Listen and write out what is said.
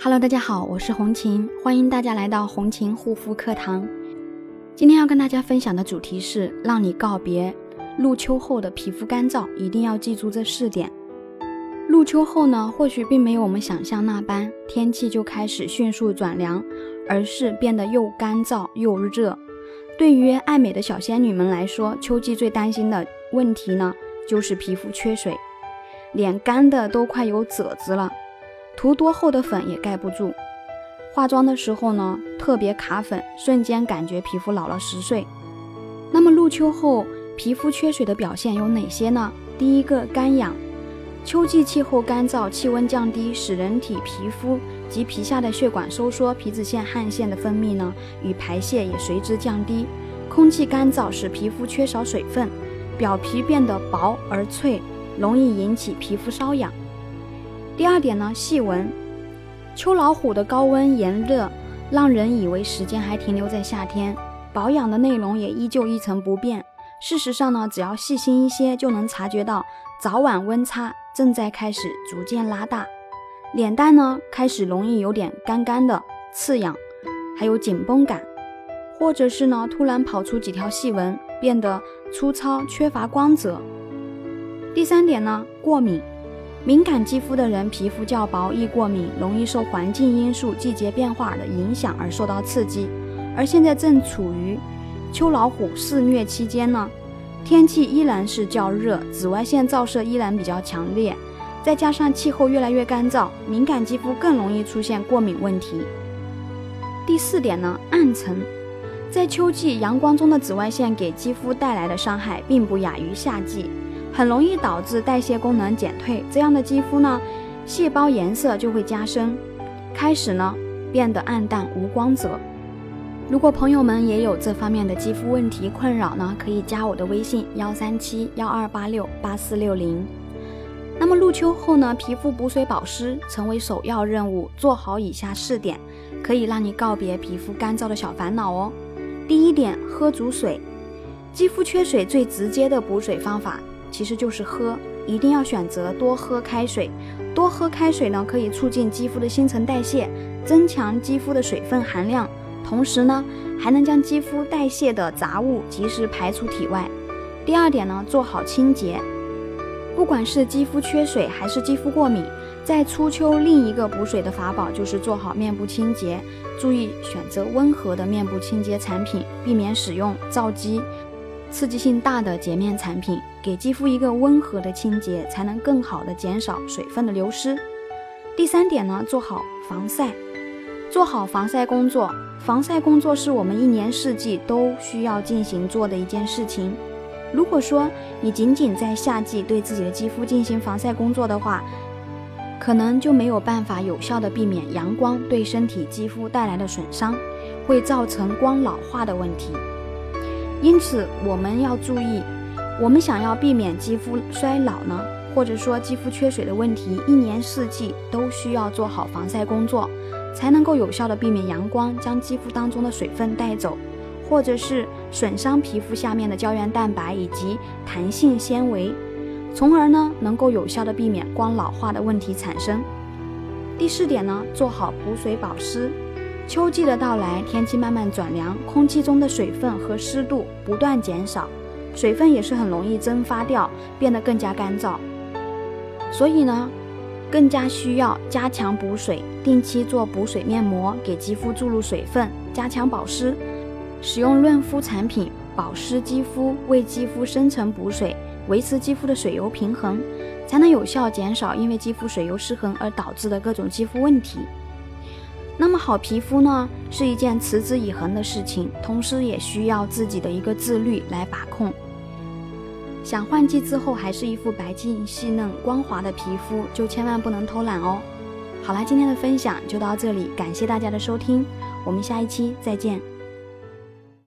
Hello，大家好，我是红琴，欢迎大家来到红琴护肤课堂。今天要跟大家分享的主题是让你告别入秋后的皮肤干燥，一定要记住这四点。入秋后呢，或许并没有我们想象那般天气就开始迅速转凉，而是变得又干燥又热。对于爱美的小仙女们来说，秋季最担心的问题呢，就是皮肤缺水，脸干的都快有褶子了，涂多厚的粉也盖不住。化妆的时候呢，特别卡粉，瞬间感觉皮肤老了十岁。那么入秋后皮肤缺水的表现有哪些呢？第一个，干痒。秋季气候干燥，气温降低，使人体皮肤及皮下的血管收缩，皮脂腺、汗腺的分泌呢与排泄也随之降低。空气干燥使皮肤缺少水分，表皮变得薄而脆，容易引起皮肤瘙痒。第二点呢，细纹。秋老虎的高温炎热，让人以为时间还停留在夏天，保养的内容也依旧一成不变。事实上呢，只要细心一些，就能察觉到早晚温差。正在开始逐渐拉大，脸蛋呢开始容易有点干干的、刺痒，还有紧绷感，或者是呢突然跑出几条细纹，变得粗糙、缺乏光泽。第三点呢，过敏，敏感肌肤的人皮肤较薄，易过敏，容易受环境因素、季节变化的影响而受到刺激。而现在正处于秋老虎肆虐期间呢。天气依然是较热，紫外线照射依然比较强烈，再加上气候越来越干燥，敏感肌肤更容易出现过敏问题。第四点呢，暗沉，在秋季阳光中的紫外线给肌肤带来的伤害并不亚于夏季，很容易导致代谢功能减退，这样的肌肤呢，细胞颜色就会加深，开始呢变得暗淡无光泽。如果朋友们也有这方面的肌肤问题困扰呢，可以加我的微信幺三七幺二八六八四六零。那么入秋后呢，皮肤补水保湿成为首要任务，做好以下四点，可以让你告别皮肤干燥的小烦恼哦。第一点，喝足水。肌肤缺水最直接的补水方法其实就是喝，一定要选择多喝开水。多喝开水呢，可以促进肌肤的新陈代谢，增强肌肤的水分含量。同时呢，还能将肌肤代谢的杂物及时排出体外。第二点呢，做好清洁。不管是肌肤缺水还是肌肤过敏，在初秋另一个补水的法宝就是做好面部清洁。注意选择温和的面部清洁产品，避免使用皂基、刺激性大的洁面产品，给肌肤一个温和的清洁，才能更好的减少水分的流失。第三点呢，做好防晒。做好防晒工作，防晒工作是我们一年四季都需要进行做的一件事情。如果说你仅仅在夏季对自己的肌肤进行防晒工作的话，可能就没有办法有效的避免阳光对身体肌肤带来的损伤，会造成光老化的问题。因此，我们要注意，我们想要避免肌肤衰老呢，或者说肌肤缺水的问题，一年四季都需要做好防晒工作。才能够有效的避免阳光将肌肤当中的水分带走，或者是损伤皮肤下面的胶原蛋白以及弹性纤维，从而呢能够有效的避免光老化的问题产生。第四点呢，做好补水保湿。秋季的到来，天气慢慢转凉，空气中的水分和湿度不断减少，水分也是很容易蒸发掉，变得更加干燥。所以呢。更加需要加强补水，定期做补水面膜，给肌肤注入水分，加强保湿。使用润肤产品保湿肌肤，为肌肤深层补水，维持肌肤的水油平衡，才能有效减少因为肌肤水油失衡而导致的各种肌肤问题。那么好皮肤呢，是一件持之以恒的事情，同时也需要自己的一个自律来把控。想换季之后还是一副白净、细嫩、光滑的皮肤，就千万不能偷懒哦。好啦，今天的分享就到这里，感谢大家的收听，我们下一期再见。